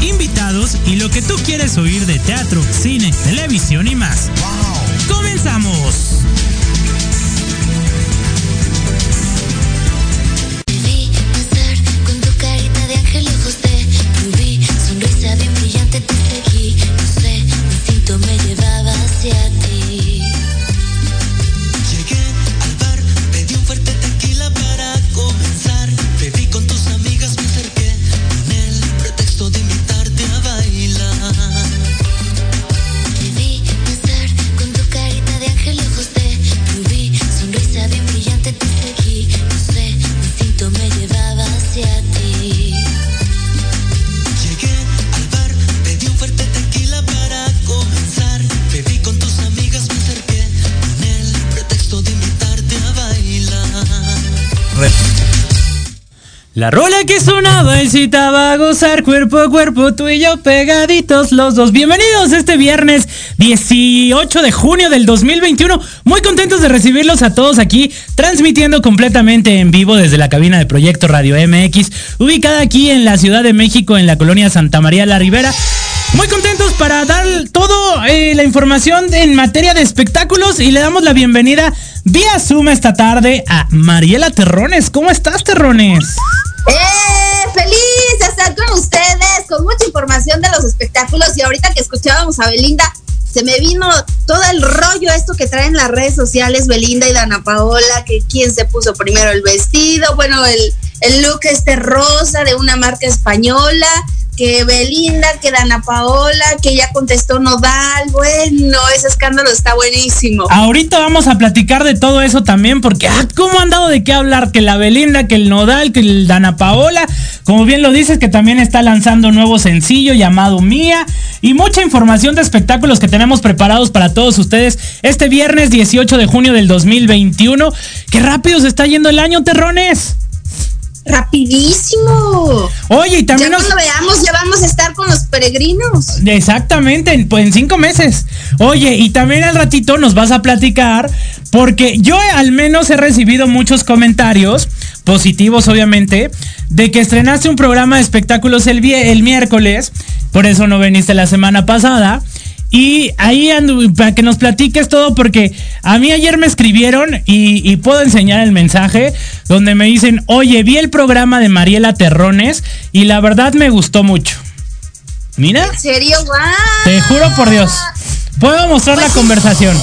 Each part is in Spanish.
Invitados y lo que tú quieres oír de teatro, cine, televisión y más. La rola que sonaba incitaba a gozar cuerpo a cuerpo, tú y yo pegaditos los dos. Bienvenidos este viernes 18 de junio del 2021. Muy contentos de recibirlos a todos aquí, transmitiendo completamente en vivo desde la cabina de Proyecto Radio MX, ubicada aquí en la Ciudad de México, en la colonia Santa María la Ribera. Muy contentos para dar toda eh, la información en materia de espectáculos y le damos la bienvenida vía Zoom esta tarde a Mariela Terrones. ¿Cómo estás, Terrones? ¡Eh! ¡Feliz de estar con ustedes! Con mucha información de los espectáculos. Y ahorita que escuchábamos a Belinda, se me vino todo el rollo esto que traen las redes sociales, Belinda y Dana Paola, que quién se puso primero el vestido, bueno, el, el look este rosa de una marca española, que Belinda, que Dana Paola, que ya contestó Nodal. Bueno, ese escándalo está buenísimo. Ahorita vamos a platicar de todo eso también, porque ah, ¿cómo han dado de qué hablar? Que la Belinda, que el Nodal, que el Dana Paola, como bien lo dices, que también está lanzando un nuevo sencillo llamado Mía, y mucha información de espectáculos que tenemos preparados para todos ustedes este viernes 18 de junio del 2021. ¡Qué rápido se está yendo el año, terrones! Rapidísimo. Oye, y también ya cuando veamos ya vamos a estar con los peregrinos. Exactamente, pues en cinco meses. Oye, y también al ratito nos vas a platicar, porque yo al menos he recibido muchos comentarios, positivos obviamente, de que estrenaste un programa de espectáculos el, el miércoles, por eso no viniste la semana pasada. Y ahí para que nos platiques todo, porque a mí ayer me escribieron y, puedo enseñar el mensaje donde me dicen, oye, vi el programa de Mariela Terrones y la verdad me gustó mucho. Mira. ¿En serio? Te juro por Dios. Puedo mostrar la pues conversación.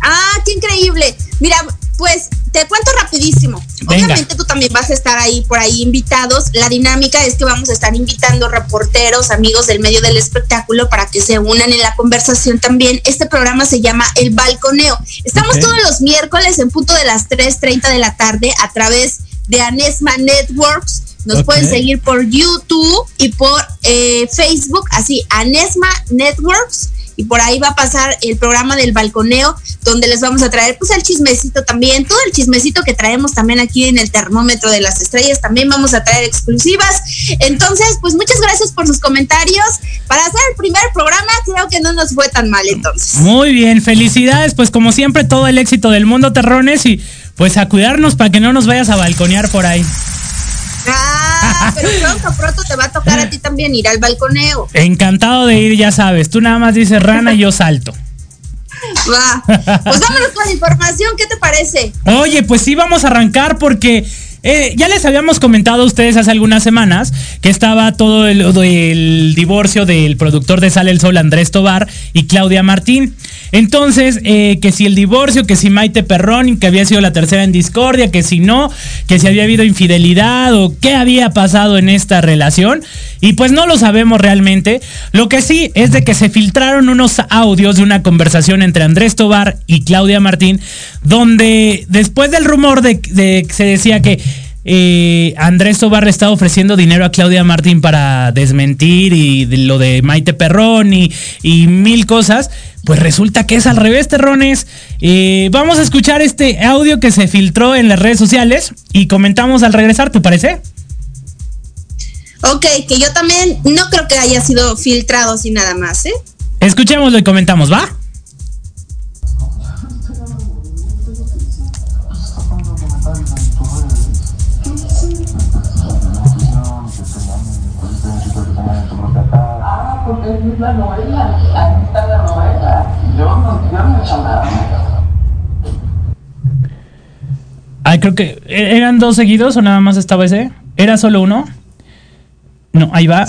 Ah, qué increíble. Mira, pues te cuento rapidísimo. Obviamente tú también vas a estar ahí por ahí invitados. La dinámica es que vamos a estar invitando reporteros, amigos del medio del espectáculo para que se unan en la conversación también. Este programa se llama El Balconeo. Estamos todos los miércoles en punto de las 3.30 de la tarde a través de Anesma Networks. Nos pueden seguir por YouTube y por eh, Facebook, así, Anesma Networks y por ahí va a pasar el programa del balconeo, donde les vamos a traer pues el chismecito también, todo el chismecito que traemos también aquí en el termómetro de las estrellas, también vamos a traer exclusivas. Entonces, pues muchas gracias por sus comentarios. Para hacer el primer programa, creo que no nos fue tan mal entonces. Muy bien, felicidades, pues como siempre, todo el éxito del mundo terrones y pues a cuidarnos para que no nos vayas a balconear por ahí. Ah, pero pronto, pronto te va a tocar a ti también ir al balconeo. Encantado de ir, ya sabes. Tú nada más dices rana y yo salto. Va. Pues vámonos con la información, ¿qué te parece? Oye, pues sí, vamos a arrancar porque eh, ya les habíamos comentado a ustedes hace algunas semanas que estaba todo el, divorcio del productor de Sale el Sol, Andrés Tobar, y Claudia Martín. Entonces, eh, que si el divorcio, que si Maite Perrón, que había sido la tercera en discordia, que si no, que si había habido infidelidad o qué había pasado en esta relación. Y pues no lo sabemos realmente. Lo que sí es de que se filtraron unos audios de una conversación entre Andrés Tobar y Claudia Martín, donde después del rumor de, que se decía que eh, Andrés Tobar le estaba ofreciendo dinero a Claudia Martín para desmentir y lo de Maite Perrón y, mil cosas, pues resulta que es al revés, terrones. Eh, vamos a escuchar este audio que se filtró en las redes sociales y comentamos al regresar, ¿te parece? Ok, que yo también no creo que haya sido filtrado así nada más, ¿eh? Escuchémoslo y comentamos, ¿va? La novela, ahí está la novela. Yo no, yo no he hecho nada. Ay, creo que ¿e-, eran dos seguidos o nada más estaba ese. ¿Era solo uno? No, ahí va.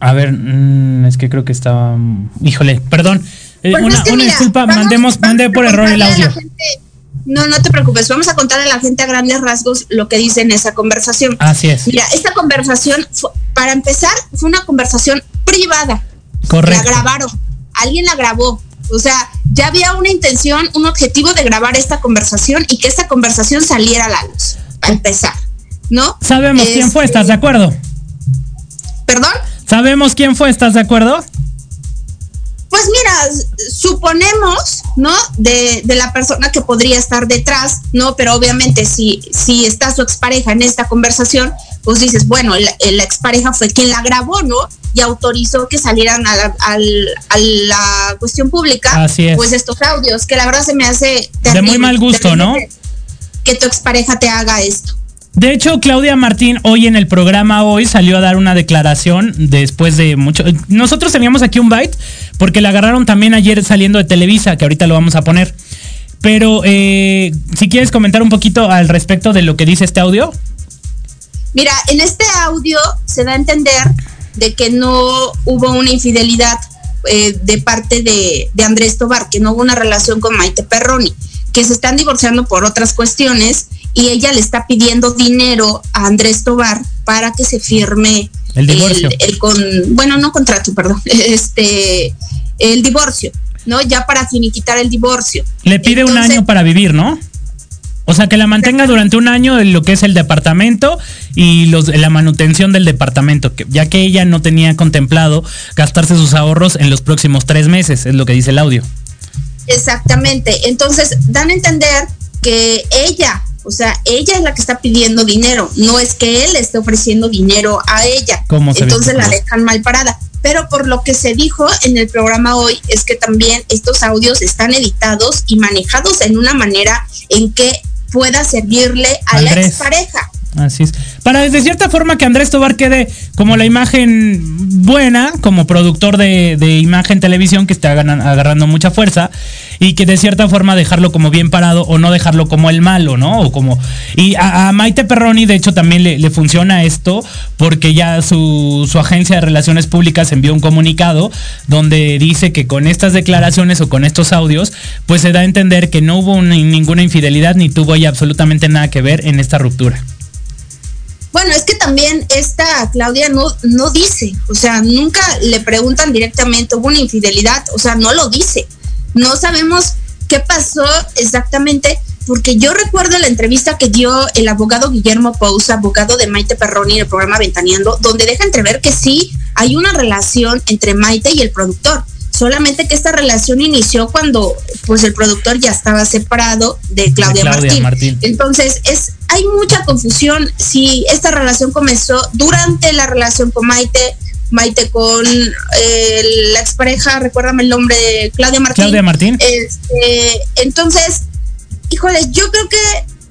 A ver, mm, es que creo que estaba. Híjole, perdón. Eh, una, disculpa, mandemos, mandé por error el audio. No, no te preocupes. Vamos a contarle a la gente a grandes rasgos lo que dice en esa conversación. Así es. Mira, esta conversación, para empezar, fue una conversación privada. Correcto. La grabaron. Alguien la grabó. O sea, ya había una intención, un objetivo de grabar esta conversación y que esta conversación saliera a la luz. Para empezar. ¿No? Sabemos quién fue, ¿estás de este, acuerdo? ¿Perdón? Sabemos quién fue, ¿estás de acuerdo? Pues mira, suponemos, ¿no? De, la persona que podría estar detrás, ¿no? Pero obviamente si, si está su expareja en esta conversación, pues dices, bueno, la, expareja fue quien la grabó, ¿no? Y autorizó que salieran a la, cuestión pública, Así es. pues estos audios, que la verdad se me hace... de muy mal gusto, ¿no? que tu expareja te haga esto. De hecho, Claudia Martín hoy en el programa hoy salió a dar una declaración después de mucho. Nosotros teníamos aquí un byte porque la agarraron también ayer saliendo de Televisa, que ahorita lo vamos a poner. Pero eh, si quieres comentar un poquito al respecto de lo que dice este audio. Mira, en este audio se da a entender de que no hubo una infidelidad eh, de parte de, de Andrés Tobar, que no hubo una relación con Maite Perroni, que se están divorciando por otras cuestiones y ella le está pidiendo dinero a Andrés Tobar para que se firme el divorcio. El, con, bueno, no contrato, perdón, este, el divorcio, ¿no? Ya para finiquitar el divorcio. Le pide un año para vivir, ¿no? O sea, que la mantenga durante un año en lo que es el departamento y los, la manutención del departamento, ya que ella no tenía contemplado gastarse sus ahorros en los próximos tres meses, es lo que dice el audio. Exactamente. Entonces, dan a entender que ella o sea, ella es la que está pidiendo dinero, no es que él esté ofreciendo dinero a ella. Entonces la dejan mal parada. Pero por lo que se dijo en el programa hoy es que también estos audios están editados y manejados en una manera en que pueda servirle a la expareja. Así es. Para de cierta forma que Andrés Tobar quede como la imagen buena, como productor de, imagen televisión que está agarrando mucha fuerza y que de cierta forma dejarlo como bien parado o no dejarlo como el malo, ¿no? O como y a, Maite Perroni de hecho también le, funciona esto porque ya su, agencia de relaciones públicas envió un comunicado donde dice que con estas declaraciones o con estos audios pues se da a entender que no hubo ninguna infidelidad ni tuvo ya absolutamente nada que ver en esta ruptura. Bueno, es que también esta Claudia no, no dice, o sea, nunca le preguntan directamente, hubo una infidelidad, o sea, no lo dice. No sabemos qué pasó exactamente, porque yo recuerdo la entrevista que dio el abogado Guillermo Pousa, abogado de Maite Perroni en el programa Ventaneando, donde deja entrever que sí hay una relación entre Maite y el productor solamente que esta relación inició cuando pues el productor ya estaba separado de Claudia, Martín. Entonces, es hay mucha confusión si esta relación comenzó durante la relación con Maite, Maite con eh, la expareja, recuérdame el nombre de Claudia Martín. Claudia Martín. Este, entonces, híjole, yo creo que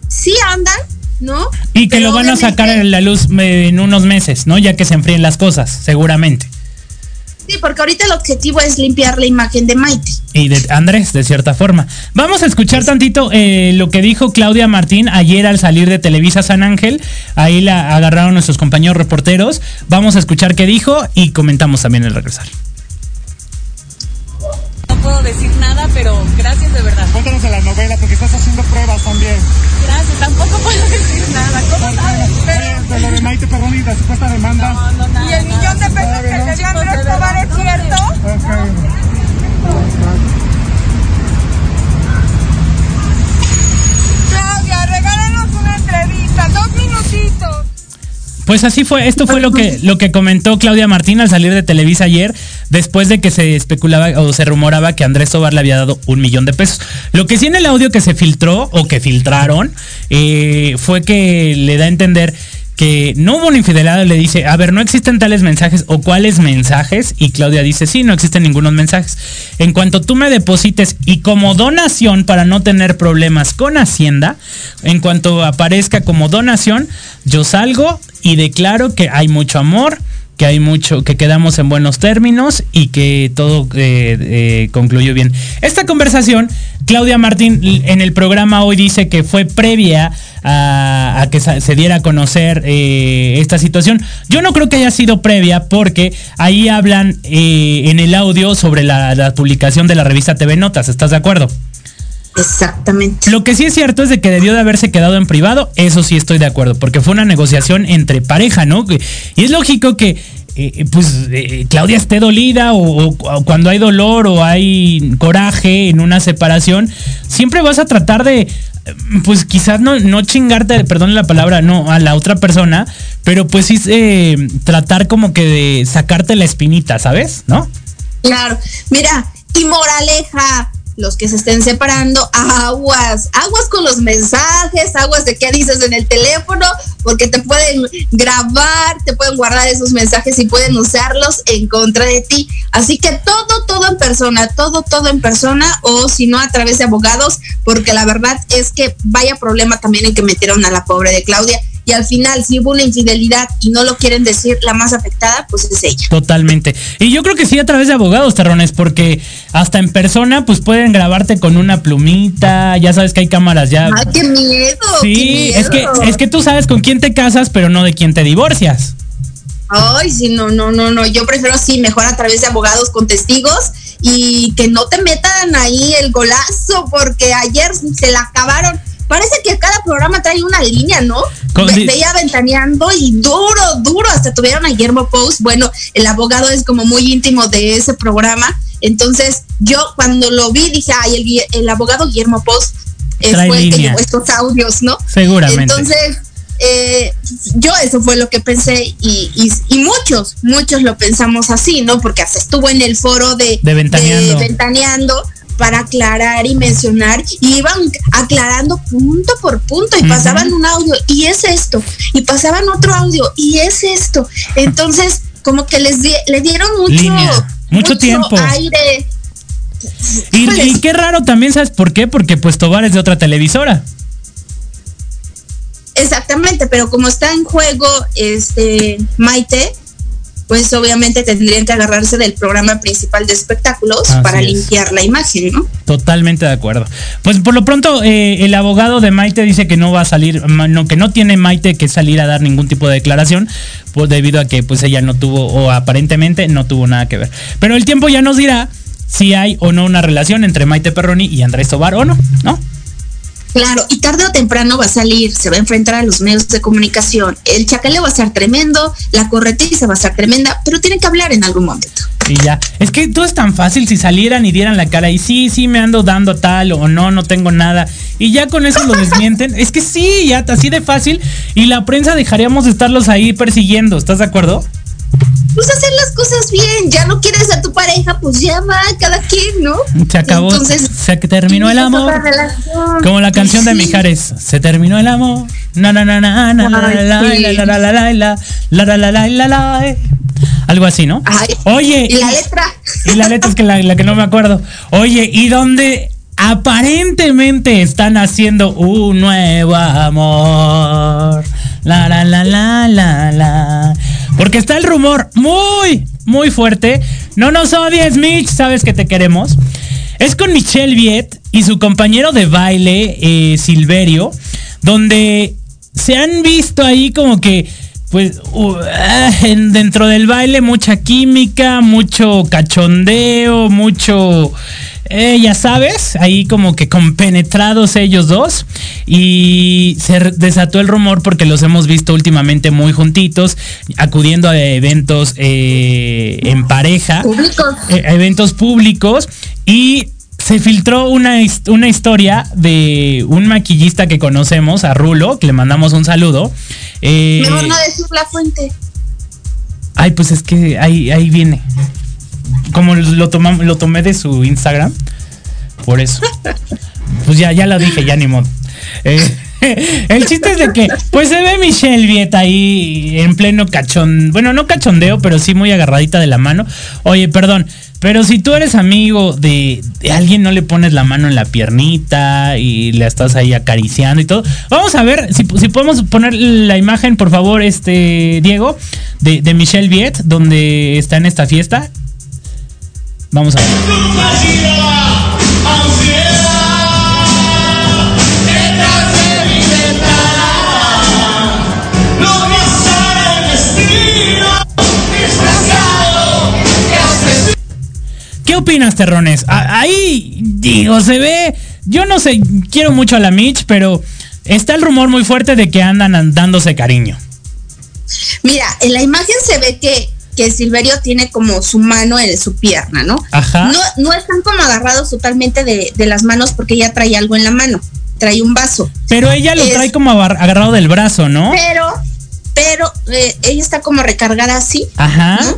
sí andan, ¿no? Y que lo van a sacar en la luz eh, en unos meses, ¿no? Ya que se enfríen las cosas, seguramente. Sí, porque ahorita el objetivo es limpiar la imagen de Maite. Y de Andrés, de cierta forma. Vamos a escuchar tantito eh, lo que dijo Claudia Martín ayer al salir de Televisa San Ángel. Ahí la agarraron nuestros compañeros reporteros. Vamos a escuchar qué dijo y comentamos también el regresar. No puedo decir nada, pero gracias de verdad. Cuéntanos de la novela, porque estás haciendo pruebas también. Gracias, tampoco puedo decir nada. ¿Cómo sabes? De lo de Maite Perroni, la supuesta demanda. No, no, nada, ¿Y el millón de pesos que te dio Andrés Tobar es cierto? Claudia, regálanos una entrevista, dos minutitos. Pues así fue, esto fue lo que, lo que comentó Claudia Martín al salir de Televisa ayer, después de que se especulaba o se rumoraba que Andrés Tobar le había dado un millón de pesos. Lo que sí en el audio que se filtró o que filtraron eh, fue que le da a entender que no hubo una infidelidad, le dice, a ver, no existen tales mensajes o cuáles mensajes, y Claudia dice, sí, no existen ningunos mensajes. En cuanto tú me deposites y como donación para no tener problemas con Hacienda, en cuanto aparezca como donación, yo salgo y declaro que hay mucho amor, que hay mucho, que quedamos en buenos términos y que todo eh, eh, concluyó bien. Esta conversación, Claudia Martín en el programa hoy dice que fue previa a, que se diera a conocer eh, esta situación. Yo no creo que haya sido previa porque ahí hablan en el audio sobre la, la publicación de la revista TV Notas. ¿Estás de acuerdo? Exactamente. Lo que sí es cierto es de que debió de haberse quedado en privado, eso sí estoy de acuerdo, porque fue una negociación entre pareja, ¿no? Y es lógico que eh, pues eh, Claudia esté dolida o, cuando hay dolor o hay coraje en una separación, siempre vas a tratar de, pues quizás no, no chingarte, perdón la palabra, no, a la otra persona, pero pues sí eh, tratar como que de sacarte la espinita, ¿sabes? ¿No? Claro, mira, y moraleja, los que se estén separando, aguas, aguas con los mensajes, aguas de qué dices en el teléfono, porque te pueden grabar, te pueden guardar esos mensajes y pueden usarlos en contra de ti. Así que todo, todo en persona, todo, todo en persona, o si no a través de abogados, porque la verdad es que vaya problema también en que metieron a la pobre de Claudia y al final si hubo una infidelidad y no lo quieren decir, la más afectada pues es ella. Totalmente. Y yo creo que sí a través de abogados, terrones, porque hasta en persona pues pueden grabarte con una plumita, ya sabes que hay cámaras ya. ¡Ay, qué miedo! Sí, es que es que tú sabes con quién te casas, pero no de quién te divorcias. Ay, sí, no, no, no, no. Yo prefiero sí, mejor a través de abogados con testigos y que no te metan ahí el golazo, porque ayer se la acabaron parece que cada programa trae una línea, ¿no? Veía ventaneando y duro, duro, hasta tuvieron a Guillermo Post. Bueno, el abogado es como muy íntimo de ese programa. Entonces, yo cuando lo vi dije, ay, el, abogado Guillermo Post eh, fue el que llevó estos audios, ¿no? Seguramente. Entonces, eh, yo eso fue lo que pensé y, y, muchos, muchos lo pensamos así, ¿no? Porque hasta estuvo en el foro de, de ventaneando. De ventaneando para aclarar y mencionar y iban aclarando punto por punto y pasaban un audio y es esto y pasaban otro audio y es esto. Entonces como que les le dieron mucho mucho, tiempo. aire. Y, y, qué raro también sabes por qué porque pues Tobar es de otra televisora. Exactamente, pero como está en juego este Maite, pues obviamente tendrían que agarrarse del programa principal de espectáculos Así para es. limpiar la imagen, ¿no? Totalmente de acuerdo. Pues por lo pronto, eh, el abogado de Maite dice que no va a salir, no, que no tiene Maite que salir a dar ningún tipo de declaración, pues debido a que pues ella no tuvo, o aparentemente no tuvo nada que ver. Pero el tiempo ya nos dirá si hay o no una relación entre Maite Perroni y Andrés Tobar o no, ¿no? Claro, y tarde o temprano va a salir, se va a enfrentar a los medios de comunicación. El chacaleo va a ser tremendo, la corretiza va a ser tremenda, pero tienen que hablar en algún momento. Y ya. Es que todo es tan fácil si salieran y dieran la cara y sí, sí, me ando dando tal o no, no tengo nada. Y ya con eso lo desmienten. es que sí, ya así de fácil. Y la prensa dejaríamos de estarlos ahí persiguiendo. ¿Estás de acuerdo? Pues hacer las cosas bien, ya no quieres a tu pareja, pues ya va, cada quien, ¿no? Se acabó. Entonces, se terminó el amor. Como la canción de. Mijares. Se terminó el amor. Na na na na na la la la la la la la la la la la la la la Algo así, ¿no? Oye, y la letra. Y la letra es que la, la que no me acuerdo. Oye, ¿y dónde aparentemente están haciendo un nuevo amor? La la la la la la. Porque está el rumor muy, muy fuerte. No nos odies, Mitch, sabes que te queremos. Es con Michelle Viet y su compañero de baile, eh, Silverio, donde se han visto ahí como que, pues, en- dentro del baile mucha química, mucho cachondeo, mucho, eh, ya sabes, ahí como que compenetrados ellos dos. Y se desató el rumor porque los hemos visto últimamente muy juntitos, acudiendo a eventos eh, en pareja Públicos. eh, eventos públicos y se filtró una, una historia de un maquillista que conocemos, a Rulo, que le mandamos un saludo. Eh, Mejor no decir la fuente. ay, pues es que ahí, ahí viene. Como lo, tomam- lo tomé de su Instagram, por eso. Pues ya, ya lo dije, ya ni modo. Eh, el chiste es de que, pues se ve Michelle Viet ahí en pleno cachón. Bueno, no cachondeo, pero sí muy agarradita de la mano. Oye, perdón, pero si tú eres amigo de, alguien, no le pones la mano en la piernita y le estás ahí acariciando y todo. Vamos a ver si, si podemos poner la imagen, por favor, este Diego, de, de Michelle Viet, donde está en esta fiesta. Vamos a ver. ¿Qué opinas, Terrones? Ahí, digo, se ve. Yo no sé, quiero mucho a la Mitch, pero está el rumor muy fuerte de que andan an- dándose cariño. Mira, en la imagen se ve que, que Silverio tiene como su mano en su pierna, ¿no? Ajá. No, no están como agarrados totalmente de, de las manos porque ella trae algo en la mano, trae un vaso. Pero ella lo Es- trae como agar- agarrado del brazo, ¿no? Pero, pero eh, ella está como recargada así, Ajá. ¿no?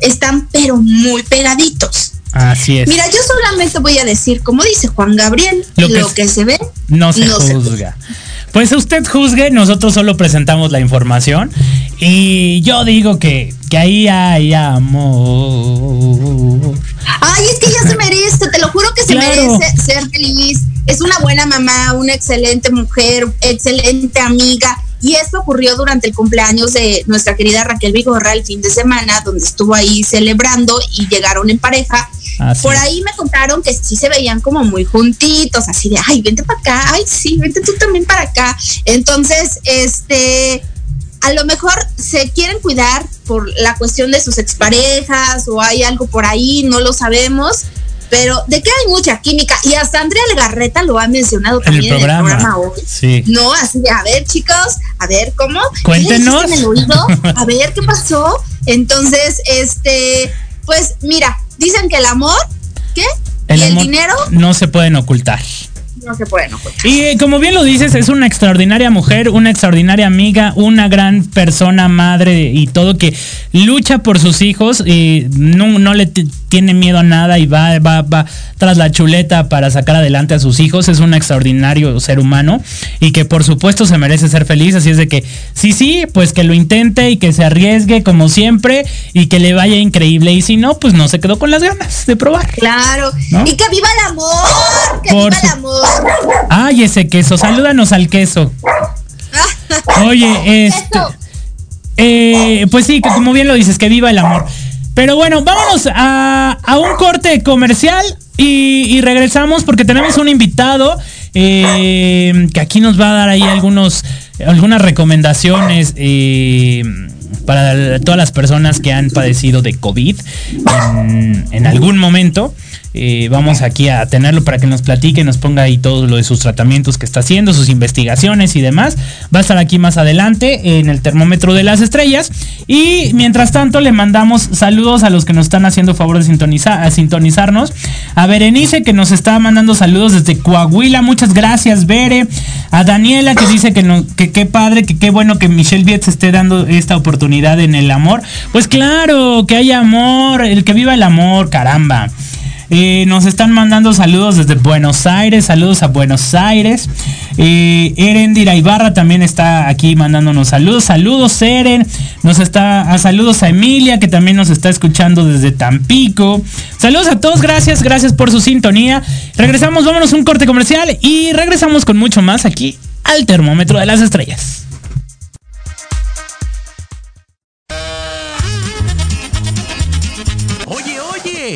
Están pero muy pegaditos. Así es. Mira, yo solamente voy a decir, como dice Juan Gabriel, Lo lo, que se ve No se no se juzga. Pues usted juzgue, nosotros solo presentamos la información. Y yo digo que, que ahí hay amor. Ay, es que ella se merece, te lo juro que se Claro. merece ser feliz. Es una buena mamá, una excelente mujer, excelente amiga. Y esto ocurrió durante el cumpleaños de nuestra querida Raquel Vigorra el fin de semana, donde estuvo ahí celebrando y llegaron en pareja. Así Por es. ahí me contaron que sí se veían como muy juntitos, así de, ay, vente para acá, ay, sí, vente tú también para acá. Entonces, este, a lo mejor se quieren cuidar por la cuestión de sus exparejas o hay algo por ahí, no lo sabemos. Pero de que hay mucha química y hasta Andrea Legarreta lo ha mencionado En el también en el programa. programa hoy. Sí. No, así de, a ver, chicos, a ver, ¿cómo? ¿Qué le Cuéntenos. dijiste en el oído? A ver, ¿qué pasó? Entonces, este, pues mira, dicen que el amor, ¿qué? El y el amor dinero no se pueden ocultar. no se pueden ocultar. Y eh, como bien lo dices, es una extraordinaria mujer, una extraordinaria amiga, una gran persona, madre y todo que lucha por sus hijos y no, no le tiene miedo a nada y va, va, va tras la chuleta para sacar adelante a sus hijos. Es un extraordinario ser humano y que por supuesto se merece ser feliz. Así es de que sí, sí, pues que lo intente y que se arriesgue como siempre y que le vaya increíble. Y si no, pues no se quedó con las ganas de probar. Claro. ¿No? Y que viva el amor, que Por viva el amor. Ay, ese queso, salúdanos al queso. Oye, este. Eh, pues sí, que como bien lo dices, que viva el amor. Pero bueno, vámonos a, a un corte comercial y, regresamos porque tenemos un invitado eh, que aquí nos va a dar ahí algunos, algunas recomendaciones eh, para todas las personas que han padecido de COVID en algún momento. Eh, vamos aquí a tenerlo para que nos platique, nos ponga ahí todo lo de sus tratamientos que está haciendo, sus investigaciones y demás. Va a estar aquí más adelante en el termómetro de las estrellas. Y mientras tanto le mandamos saludos a los que nos están haciendo favor de sintonizar, a sintonizarnos. A Berenice que nos está mandando saludos desde Coahuila. Muchas gracias, Bere. A Daniela que dice que que qué padre, que qué bueno que Michelle Viet esté dando esta oportunidad en el amor. Pues claro, que haya amor, el que viva el amor, caramba. Eh, nos están mandando saludos desde Buenos Aires, saludos a Buenos Aires. Eh, Erendira Ibarra también está aquí mandándonos saludos. Saludos, Eren. Nos está. A saludos a Emilia, que también nos está escuchando desde Tampico. Saludos a todos, gracias, gracias por su sintonía. Regresamos, vámonos un corte comercial y regresamos con mucho más aquí al termómetro de las estrellas.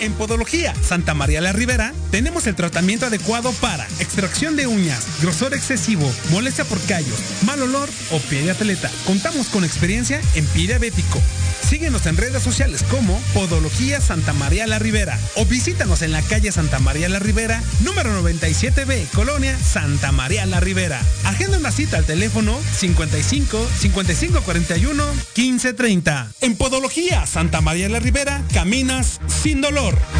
En Podología Santa María la Ribera tenemos el tratamiento adecuado para extracción de uñas, grosor excesivo, molestia por callos, mal olor o pie de atleta. Contamos con experiencia en pie diabético. Síguenos en redes sociales como Podología Santa María la Ribera o visítanos en la calle Santa María la Ribera, número 97B, Colonia Santa María la Ribera. Agenda una cita al teléfono 55 55 41 15 30. En Podología Santa María la Ribera caminas sin dolor. Ecuador.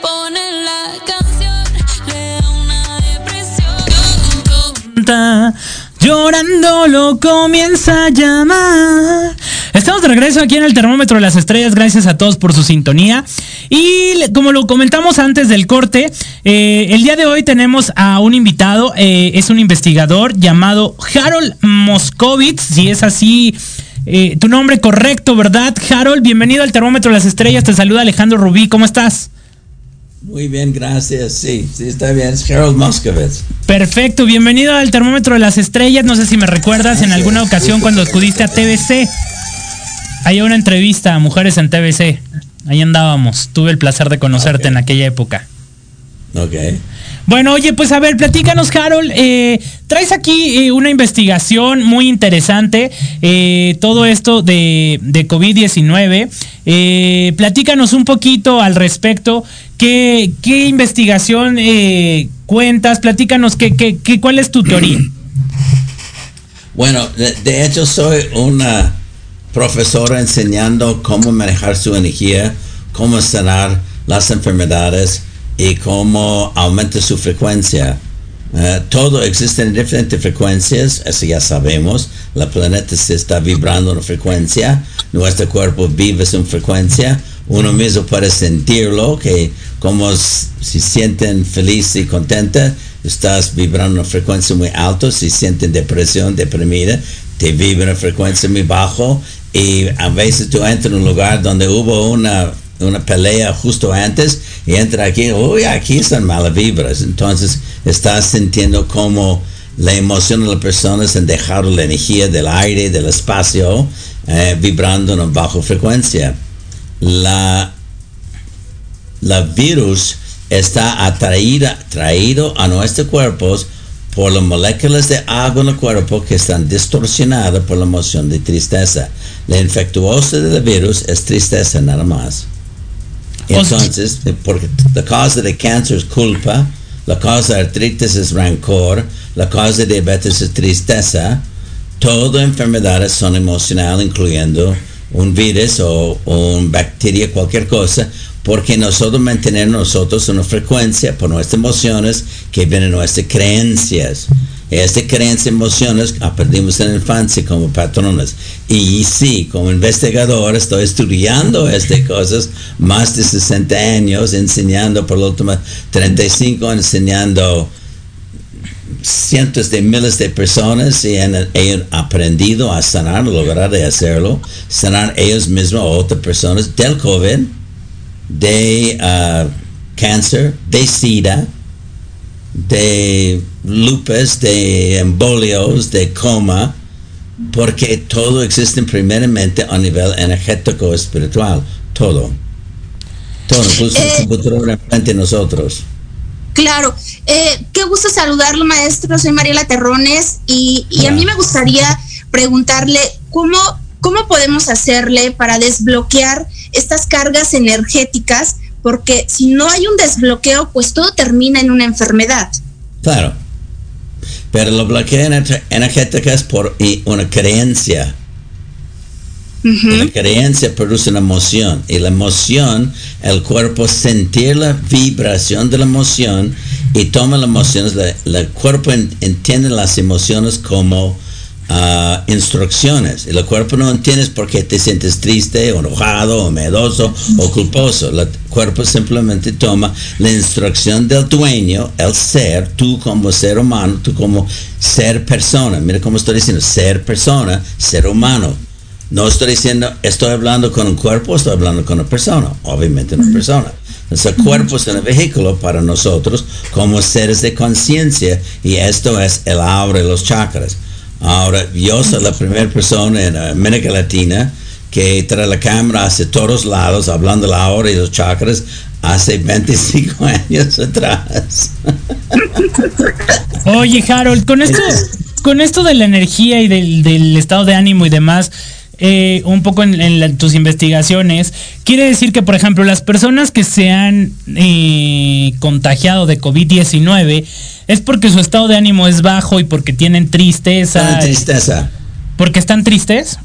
Ponen la canción, le da una depresión. Llorando lo comienza a llamar. Estamos de regreso aquí en el termómetro de las estrellas. Gracias a todos por su sintonía. Y como lo comentamos antes del corte, eh, el día de hoy tenemos a un invitado. eh, es un investigador llamado Harold Moscovitz. Si es así, eh, tu nombre correcto, ¿verdad? Harold, bienvenido al termómetro de las estrellas. Te saluda Alejandro Rubí. ¿Cómo estás? Muy bien, gracias. Sí, sí, está bien. Es Harold Moscovitz. Perfecto, bienvenido al termómetro de las estrellas. No sé si me recuerdas en alguna ocasión cuando acudiste a TBC. Hay una entrevista a mujeres en TBC. Ahí andábamos. Tuve el placer de conocerte en aquella época. Ok. Bueno, oye, pues a ver, platícanos, Harold. Eh, traes aquí eh, una investigación muy interesante, eh, todo esto de, de COVID-19. Eh, platícanos un poquito al respecto. ¿Qué, qué investigación eh, cuentas? Platícanos qué, qué, qué, cuál es tu teoría. Bueno, de, de hecho soy una profesora enseñando cómo manejar su energía, cómo sanar las enfermedades y cómo aumenta su frecuencia. Eh, todo existe en diferentes frecuencias, eso ya sabemos. La planeta se está vibrando en frecuencia, nuestro cuerpo vive en frecuencia. Uno mismo puede sentirlo, que como si sienten feliz y contenta, estás vibrando una frecuencia muy alta. Si sienten depresión, deprimida, te vibra una frecuencia muy bajo. Y a veces tú entras en un lugar donde hubo una una pelea justo antes y entra aquí, uy, aquí están malas vibras. Entonces estás sintiendo como la emoción de la persona es en dejar la energía del aire, del espacio, eh, vibrando en una baja frecuencia. La, la virus está atraída, traído a nuestros cuerpos por las moléculas de agua en el cuerpo que están distorsionadas por la emoción de tristeza. La infectuosa del virus es tristeza nada más. Entonces, porque la causa de cáncer es culpa, la causa de artritis es rancor, la causa de diabetes es tristeza. Todas enfermedades son emocionales, incluyendo un virus o, o una bacteria, cualquier cosa, porque nosotros mantenemos nosotros una frecuencia por nuestras emociones que vienen nuestras creencias. Estas creencias, emociones aprendimos en la infancia como patrones. Y sí, como investigador estoy estudiando estas cosas más de 60 años, enseñando por los últimos 35 años, enseñando cientos de miles de personas y han, han aprendido a sanar, lograr de hacerlo, sanar ellos mismos a otras personas del COVID, de uh, cáncer, de SIDA, de lupus, de embolios, de coma, porque todo existe primeramente a nivel energético espiritual, todo. Todo, incluso Eh, el futuro frente a nosotros. Claro, eh, qué gusto saludarlo, maestro. Soy Mariela Terrones y, y a mí me gustaría preguntarle cómo, cómo podemos hacerle para desbloquear estas cargas energéticas, porque si no hay un desbloqueo, pues todo termina en una enfermedad. Claro. Pero lo bloqueo ener- energético es por una creencia. La creencia produce una emoción. Y la emoción, el cuerpo sentir la vibración de la emoción y toma las emociones. el cuerpo en- entiende las emociones como ah, instrucciones. Y el cuerpo no entiende por qué te sientes triste, o enojado, o miedoso, o culposo. El cuerpo simplemente toma la instrucción del dueño, el ser, tú como ser humano, tú como ser persona. Mira cómo estoy diciendo, ser persona, ser humano. No estoy diciendo, estoy hablando con un cuerpo, estoy hablando con una persona, obviamente una persona. El cuerpo es un vehículo para nosotros como seres de conciencia y esto es el y los chakras. Ahora, yo soy la primera persona en América Latina que trae la cámara hacia todos lados hablando la aura y los chakras hace 25 años atrás. Oye, Harold, con esto, con esto de la energía y del, del estado de ánimo y demás, eh, un poco en, tus investigaciones, quiere decir que, por ejemplo, las personas que se han eh, contagiado de COVID-19 es porque su estado de ánimo es bajo y porque tienen tristeza. Tienen tristeza. ¿Porque están tristes?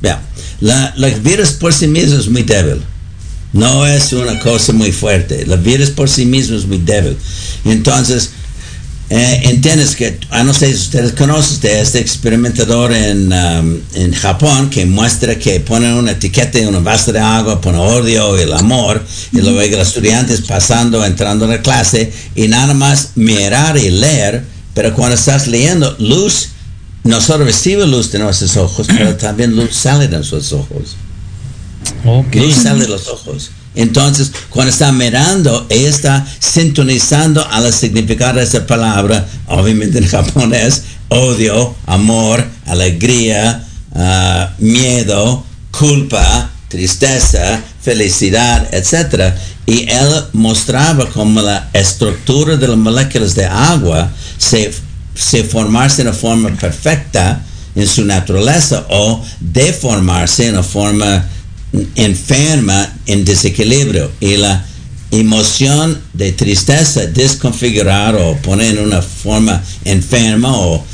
Vea, la, la virus por sí mismo es muy débil. No es una cosa muy fuerte. La virus por sí mismo es muy débil. Entonces, eh, entiendes que, a no sé si ustedes conocen de este experimentador en, um, en Japón que muestra que ponen una etiqueta en un vaso de agua, pone odio y el amor, y luego los estudiantes pasando, entrando en la clase, y nada más mirar y leer, pero cuando estás leyendo, luz, nosotros recibimos luz de nuestros ojos, pero también luz sale de nuestros ojos. Luz sale de los ojos. Entonces, cuando está mirando, ella está sintonizando a la significado de esa palabra, obviamente en japonés, odio, amor, alegría, ah, miedo, culpa, tristeza, felicidad, etc. y él mostraba cómo la estructura de las moléculas de agua se, se formarse en una forma perfecta en su naturaleza o deformarse en una forma enferma en desequilibrio y la emoción de tristeza desconfigurar o poner en una forma enferma o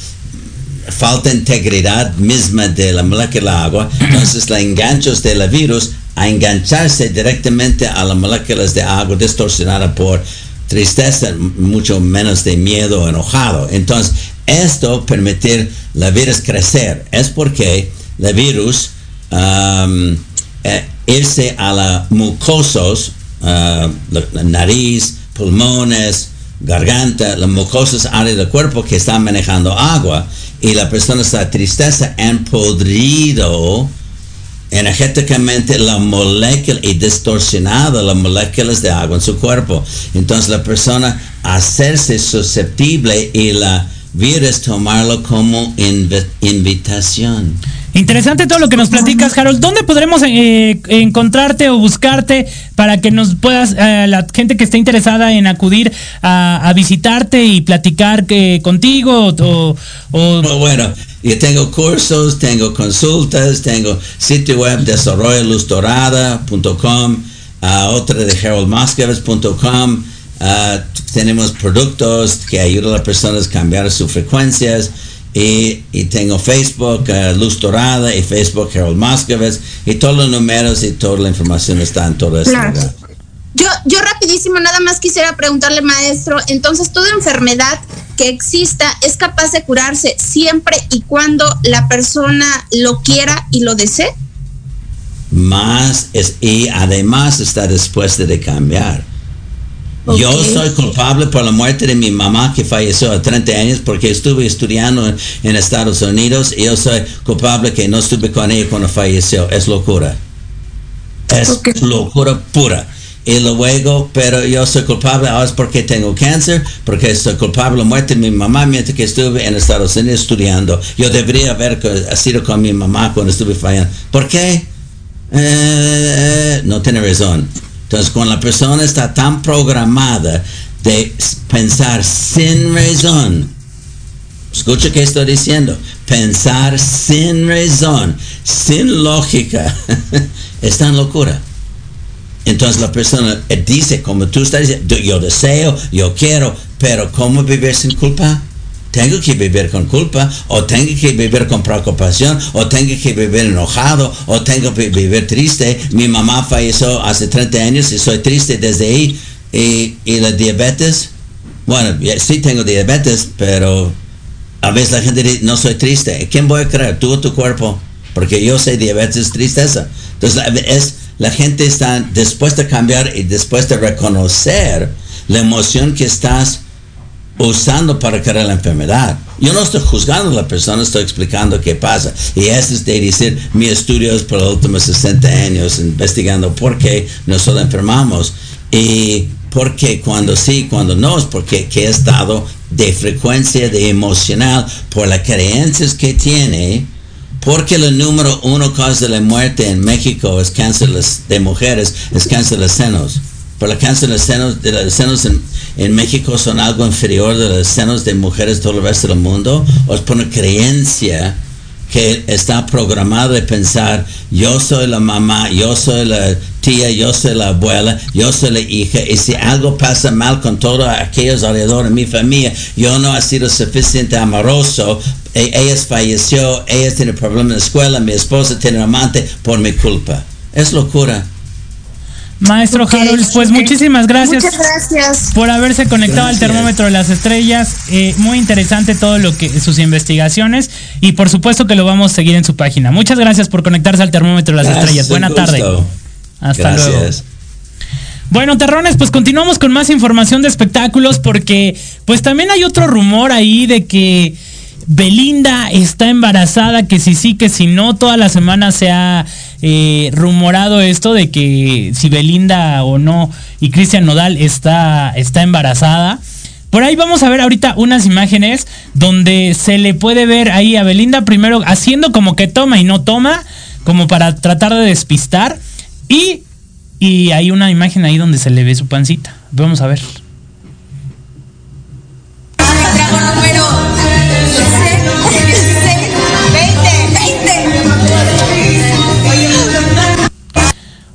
falta de integridad misma de la molécula de agua, entonces los enganchos de la virus a engancharse directamente a las moléculas de agua distorsionada por tristeza, mucho menos de miedo o enojado. Entonces, esto permitir la virus crecer es porque la virus um, eh, irse a la mucosos, la nariz, pulmones, garganta, las mucosas áreas del cuerpo que están manejando agua y la persona está tristeza han podrido energéticamente la molécula y distorsionado las moléculas de agua en su cuerpo. Entonces la persona hacerse susceptible y la virus tomarlo como inv invitación. Interesante todo lo que nos platicas, Harold. ¿Dónde podremos eh, encontrarte o buscarte para que nos puedas, eh, la gente que esté interesada en acudir a, visitarte y platicar que, contigo? O, o... Bueno, yo tengo cursos, tengo consultas, tengo sitio web desarrolloluzdorada.com, uh, otra de haroldmoscovitz.com. Uh, tenemos productos que ayudan a las personas a cambiar sus frecuencias. Y, y, tengo Facebook, uh, Luz Dorada, y Facebook, Harold Moscovitz, y todos los números y toda la información está en todo este claro. lugar. Yo, yo rapidísimo, nada más quisiera preguntarle, maestro, entonces toda enfermedad que exista es capaz de curarse siempre y cuando la persona lo quiera y lo desee. Más es, y además está dispuesta de cambiar. Okay. Yo soy culpable por la muerte de mi mamá que falleció a 30 años porque estuve estudiando en, en Estados Unidos y yo soy culpable que no estuve con ella cuando falleció. Es locura. Es okay. locura pura. Y luego, pero yo soy culpable ahora es porque tengo cáncer, porque soy culpable de la muerte de mi mamá mientras que estuve en Estados Unidos estudiando. Yo debería haber sido con mi mamá cuando estuve fallando. ¿Por qué? Eh, no tiene razón. Entonces, cuando la persona está tan programada de pensar sin razón, escucha que estoy diciendo, pensar sin razón, sin lógica, está en locura. Entonces la persona dice, como tú estás diciendo, yo deseo, yo quiero, pero ¿cómo vivir sin culpa? Tengo que vivir con culpa, o tengo que vivir con preocupación, o tengo que vivir enojado, o tengo que vivir triste. Mi mamá falleció hace 30 años y soy triste desde ahí. Y, la diabetes, bueno, sí tengo diabetes, pero a veces la gente dice, no soy triste. ¿Quién voy a creer? ¿Tú o tu cuerpo? Porque yo sé diabetes tristeza. Entonces es la gente está dispuesta a cambiar y dispuesta a reconocer la emoción que estás usando para crear la enfermedad. Yo no estoy juzgando a la persona, estoy explicando qué pasa. Y eso es de decir, mi estudio es por los últimos 60 años investigando por qué nosotros enfermamos. Y porque cuando sí, cuando no, es porque que he estado de frecuencia de emocional por las creencias que tiene porque la número uno causa de la muerte en México es cáncer de mujeres, es cáncer de senos. Pero el cáncer de senos, de los senos en, México son algo inferior de los senos de mujeres todo el resto del mundo, o es por una creencia que está programada de pensar, yo soy la mamá, yo soy la tía, yo soy la abuela, yo soy la hija, y si algo pasa mal con todos aquellos alrededor de mi familia, yo no he sido suficiente amoroso, ella falleció, ella tiene problemas en la escuela, mi esposa tiene un amante por mi culpa. Es locura. Maestro okay, Harold, pues okay. muchísimas gracias, Muchas gracias por haberse conectado Gracias. al termómetro de las estrellas. Eh, muy interesante todo lo que sus investigaciones y por supuesto que lo vamos a seguir en su página. Muchas gracias por conectarse al termómetro de las Gracias, estrellas. Buena tarde. Hasta Gracias. luego. Bueno, terrones, pues continuamos con más información de espectáculos porque pues también hay otro rumor ahí de que Belinda está embarazada, que si sí, que si no, toda la semana se ha eh, rumorado esto de que si Belinda o no y Cristian Nodal está, está embarazada. Por ahí vamos a ver ahorita unas imágenes donde se le puede ver ahí a Belinda primero haciendo como que toma y no toma, como para tratar de despistar. Y y hay una imagen ahí donde se le ve su pancita. Vamos a ver.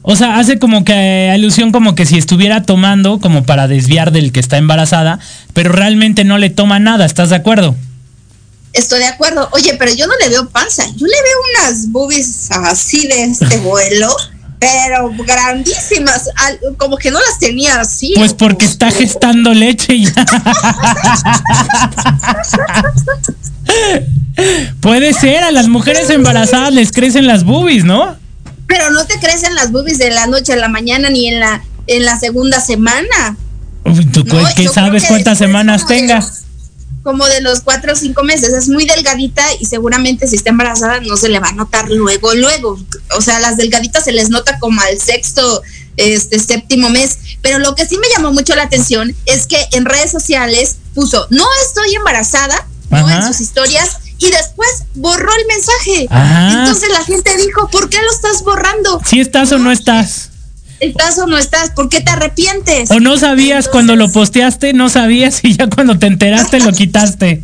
O sea, hace como que alusión como que si estuviera tomando como para desviar del que está embarazada, pero realmente no le toma nada, ¿estás de acuerdo? Estoy de acuerdo. Oye, pero yo no le veo panza, yo le veo unas boobies así de este vuelo, pero grandísimas, al- como que no las tenía así. Pues porque está gestando leche y ya. Puede ser, a las mujeres embarazadas les crecen las boobies, ¿no? Pero no te crecen las boobies de la noche a la mañana ni en la en la segunda semana, Uy, ¿Tú No, qué sabes que cuántas semanas como de tenga? los- como de los cuatro o cinco meses. Es muy delgadita y seguramente si está embarazada no se le va a notar luego, luego. O sea, las delgaditas se les nota como al sexto, este séptimo mes. Pero lo que sí me llamó mucho la atención es que en redes sociales puso, no estoy embarazada, no en sus historias. Y después borró el mensaje. Ajá. Entonces la gente dijo, ¿por qué lo estás borrando? Si estás o no estás. ¿Estás o no estás? ¿Por qué te arrepientes? O no sabías cuando lo posteaste, no sabías y ya cuando te enteraste lo quitaste.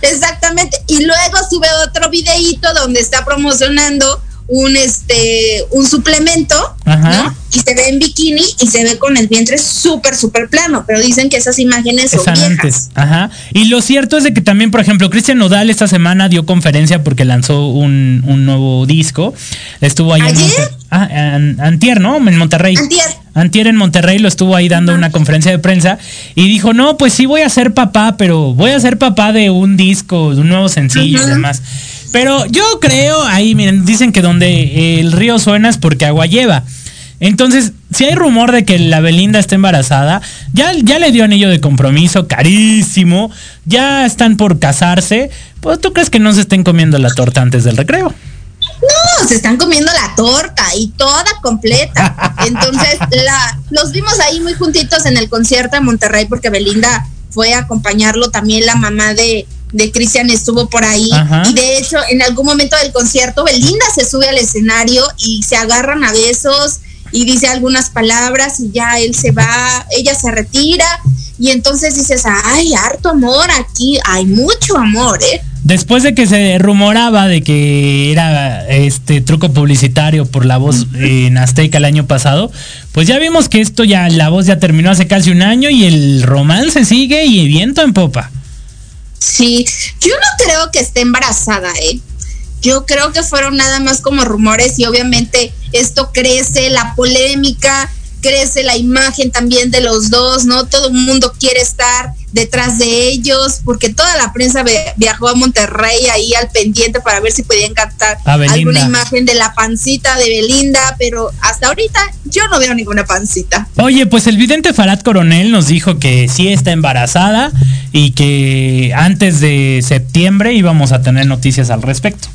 Exactamente. Y luego sube otro videíto donde está promocionando un este un suplemento. ¿no? Y se ve en bikini y se ve con el vientre súper, súper plano. Pero dicen que esas imágenes son Están viejas. antes. Ajá. Y lo cierto es de que también, por ejemplo, Cristian Nodal esta semana dio conferencia porque lanzó un, un nuevo disco. Estuvo ahí en ¿Ayer? Monterrey. Ah, an- antier, ¿no? En Monterrey. Antier. Antier en Monterrey lo estuvo ahí dando una conferencia de prensa y dijo, no, pues sí voy a ser papá, pero voy a ser papá de un disco, de un nuevo sencillo y demás. Pero yo creo, ahí miren, dicen que donde el río suena es porque agua lleva. Entonces, si hay rumor de que la Belinda está embarazada, ya, ya le dio anillo de compromiso carísimo, ya están por casarse, pues tú crees que no se estén comiendo la torta antes del recreo. No, se están comiendo la torta y toda completa. Entonces, la, los vimos ahí muy juntitos en el concierto de Monterrey porque Belinda fue a acompañarlo. También la mamá de, de Cristian estuvo por ahí. Ajá. Y de hecho, en algún momento del concierto, Belinda se sube al escenario y se agarran a besos y dice algunas palabras y ya él se va, ella se retira. Y entonces dices, ay, harto amor aquí, hay mucho amor, ¿eh? Después de que se rumoraba de que era este truco publicitario por la voz en Azteca el año pasado, pues ya vimos que esto ya, la voz ya terminó hace casi un año y el romance sigue y viento en popa. Sí, yo no creo que esté embarazada, ¿eh? Yo creo que fueron nada más como rumores y obviamente esto crece, la polémica, crece la imagen también de los dos, ¿no? Todo el mundo quiere estar detrás de ellos porque toda la prensa viajó a Monterrey ahí al pendiente para ver si podían captar alguna imagen de la pancita de Belinda, pero hasta ahorita yo no veo ninguna pancita. Oye, pues el vidente Farad Coronel nos dijo que sí está embarazada y que antes de septiembre íbamos a tener noticias al respecto.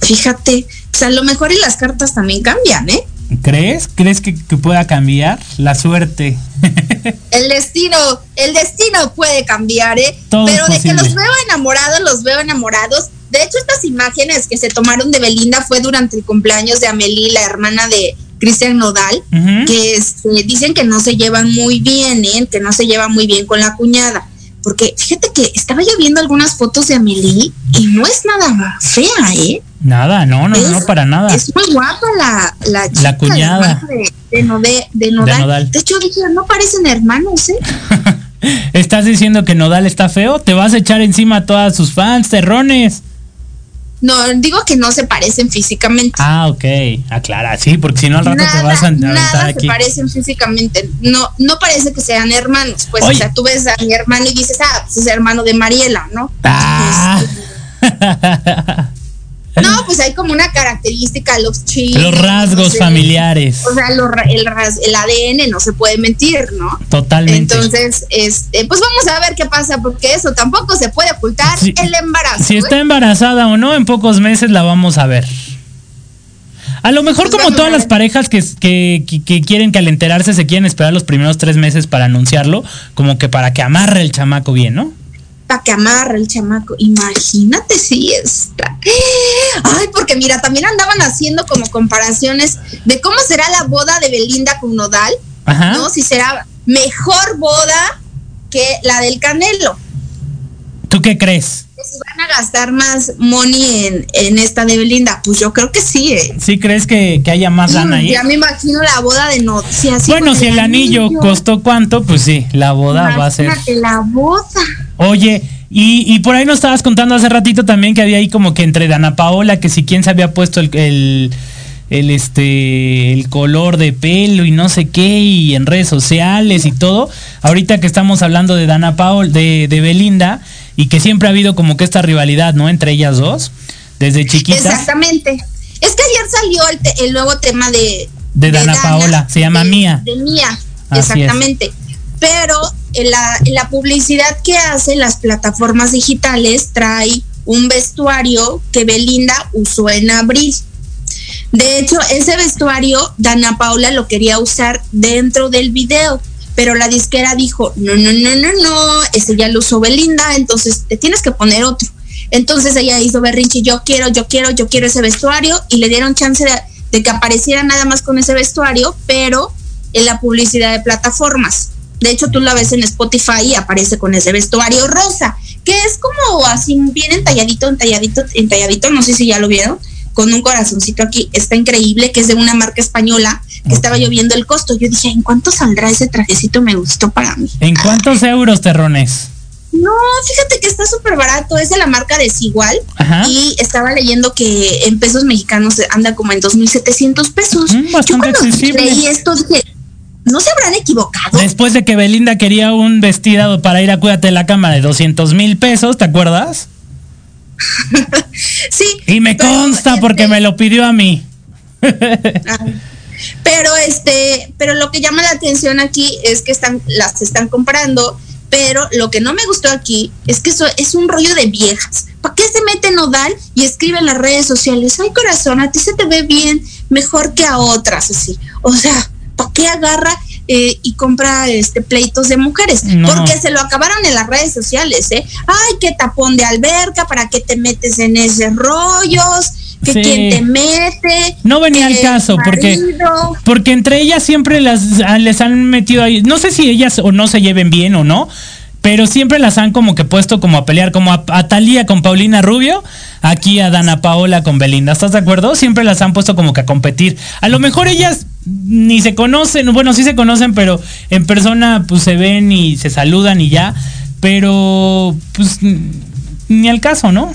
Fíjate, o sea, a lo mejor y las cartas también cambian, ¿eh? ¿Crees? ¿Crees que, que pueda cambiar la suerte? El destino, el destino puede cambiar, ¿eh? Todo Pero de que los veo enamorados, los veo enamorados. De hecho, estas imágenes que se tomaron de Belinda fue durante el cumpleaños de Amelie, la hermana de Cristian Nodal, que este, dicen que no se llevan muy bien, ¿eh? Que no se llevan muy bien con la cuñada. Porque fíjate que estaba yo viendo algunas fotos de Amelie y no es nada fea, ¿eh? Nada, no, no, no, para nada. Es muy guapa la, la chica. La cuñada. De, de, Node- de Nodal. Nodal. De hecho, dije, no parecen hermanos, ¿eh? ¿Estás diciendo que Nodal está feo? Te vas a echar encima a todas sus fans, terrones. No, digo que no se parecen físicamente. Ah, ok. Aclara, sí, porque si no al rato te vas a aventar nada aquí. se parecen físicamente. No, no parece que sean hermanos. Pues, Oye. o sea, tú ves a mi hermano y dices, ah, pues es hermano de Mariela, ¿no? Ah. No, pues hay como una característica, los chinos. Los rasgos no sé. familiares. O sea, ra- el, el ADN no se puede mentir, ¿no? Totalmente. Entonces, este, pues vamos a ver qué pasa, porque eso tampoco se puede ocultar el embarazo. si ¿eh? está embarazada o no, en pocos meses la vamos a ver. A lo mejor Pues como todas las parejas que, que, que- que quieren que al enterarse se quieren esperar los primeros tres meses para anunciarlo, como que para que amarre el chamaco bien, ¿no? Para que amarre el chamaco. Imagínate si está. Ay, porque mira, también andaban haciendo como comparaciones de cómo será la boda de Belinda con Nodal, Ajá. ¿no? Si será mejor boda que la del Canelo. ¿Tú qué crees? Si van a gastar más money en, en esta de Belinda. Pues yo creo que sí, ¿eh? ¿Sí crees que, que haya más lana ahí? Ya me imagino la boda de Nodal. Sí, así Bueno, si el anillo costó cuánto, pues sí, la boda va a ser. La boda. Oye, y, y por ahí nos estabas contando hace ratito también que había ahí como que entre Dana Paola, que si quién se había puesto el, el, el, este el color de pelo y no sé qué, y en redes sociales y todo. Ahorita que estamos hablando de Dana Paola, de, de Belinda, y que siempre ha habido como que esta rivalidad, ¿no? Entre ellas dos, desde chiquitas. Exactamente. Es que ayer salió el, te- el nuevo tema de, De Dana Paola, se llama de- Mía. De Mía, Así es. exactamente. Pero la, publicidad que hacen las plataformas digitales trae un vestuario que Belinda usó en abril. De hecho, ese vestuario Dana Paula lo quería usar dentro del video, pero la disquera dijo, no, no, no, no, no, ese ya lo usó Belinda, entonces te tienes que poner otro. Entonces ella hizo berrinche, yo quiero, yo quiero, yo quiero ese vestuario y le dieron chance de que apareciera nada más con ese vestuario, pero en la publicidad de plataformas. De hecho, tú la ves en Spotify y aparece con ese vestuario rosa, que es como así bien entalladito, entalladito, entalladito, no sé si ya lo vieron, con un corazoncito aquí. Está increíble, que es de una marca española, que estaba lloviendo el costo. Yo dije, ¿en cuánto saldrá ese trajecito? Me gustó para mí. ¿En cuántos euros, terrones? No, fíjate que está súper barato, es de la marca Desigual Ajá. y estaba leyendo que en pesos mexicanos anda como en 2.700 pesos. Mm, Yo cuando accesible. leí esto dije, ¿no se habrán equivocado? Después de que Belinda quería un vestido para ir a Cuídate de la Cama de 200 mil pesos, ¿te acuerdas? sí. Y me consta porque me lo pidió a mí. Pero este, pero lo que llama la atención aquí es que están, las están comprando, pero lo que no me gustó aquí es que eso es un rollo de viejas. ¿Para qué se mete nodal y escribe en las redes sociales? Ay, corazón, a ti se te ve bien, mejor que a otras, así. O sea, ¿para qué agarra eh, y compra este pleitos de mujeres? No. Porque se lo acabaron en las redes sociales, ¿eh? Ay, qué tapón de alberca, ¿para qué te metes en esos rollos? Que Sí. quién te mete. No venía al que caso, porque, marido. porque entre ellas siempre las ah, les han metido ahí. No sé si ellas o no se lleven bien o no, pero siempre las han como que puesto como a pelear, como a, a Talía con Paulina Rubio, aquí a Dana Paola con Belinda. ¿Estás de acuerdo? Siempre las han puesto como que a competir. A lo mejor ellas ni se conocen, bueno, sí se conocen, pero en persona pues se ven y se saludan y ya. Pero pues ni al caso, ¿no?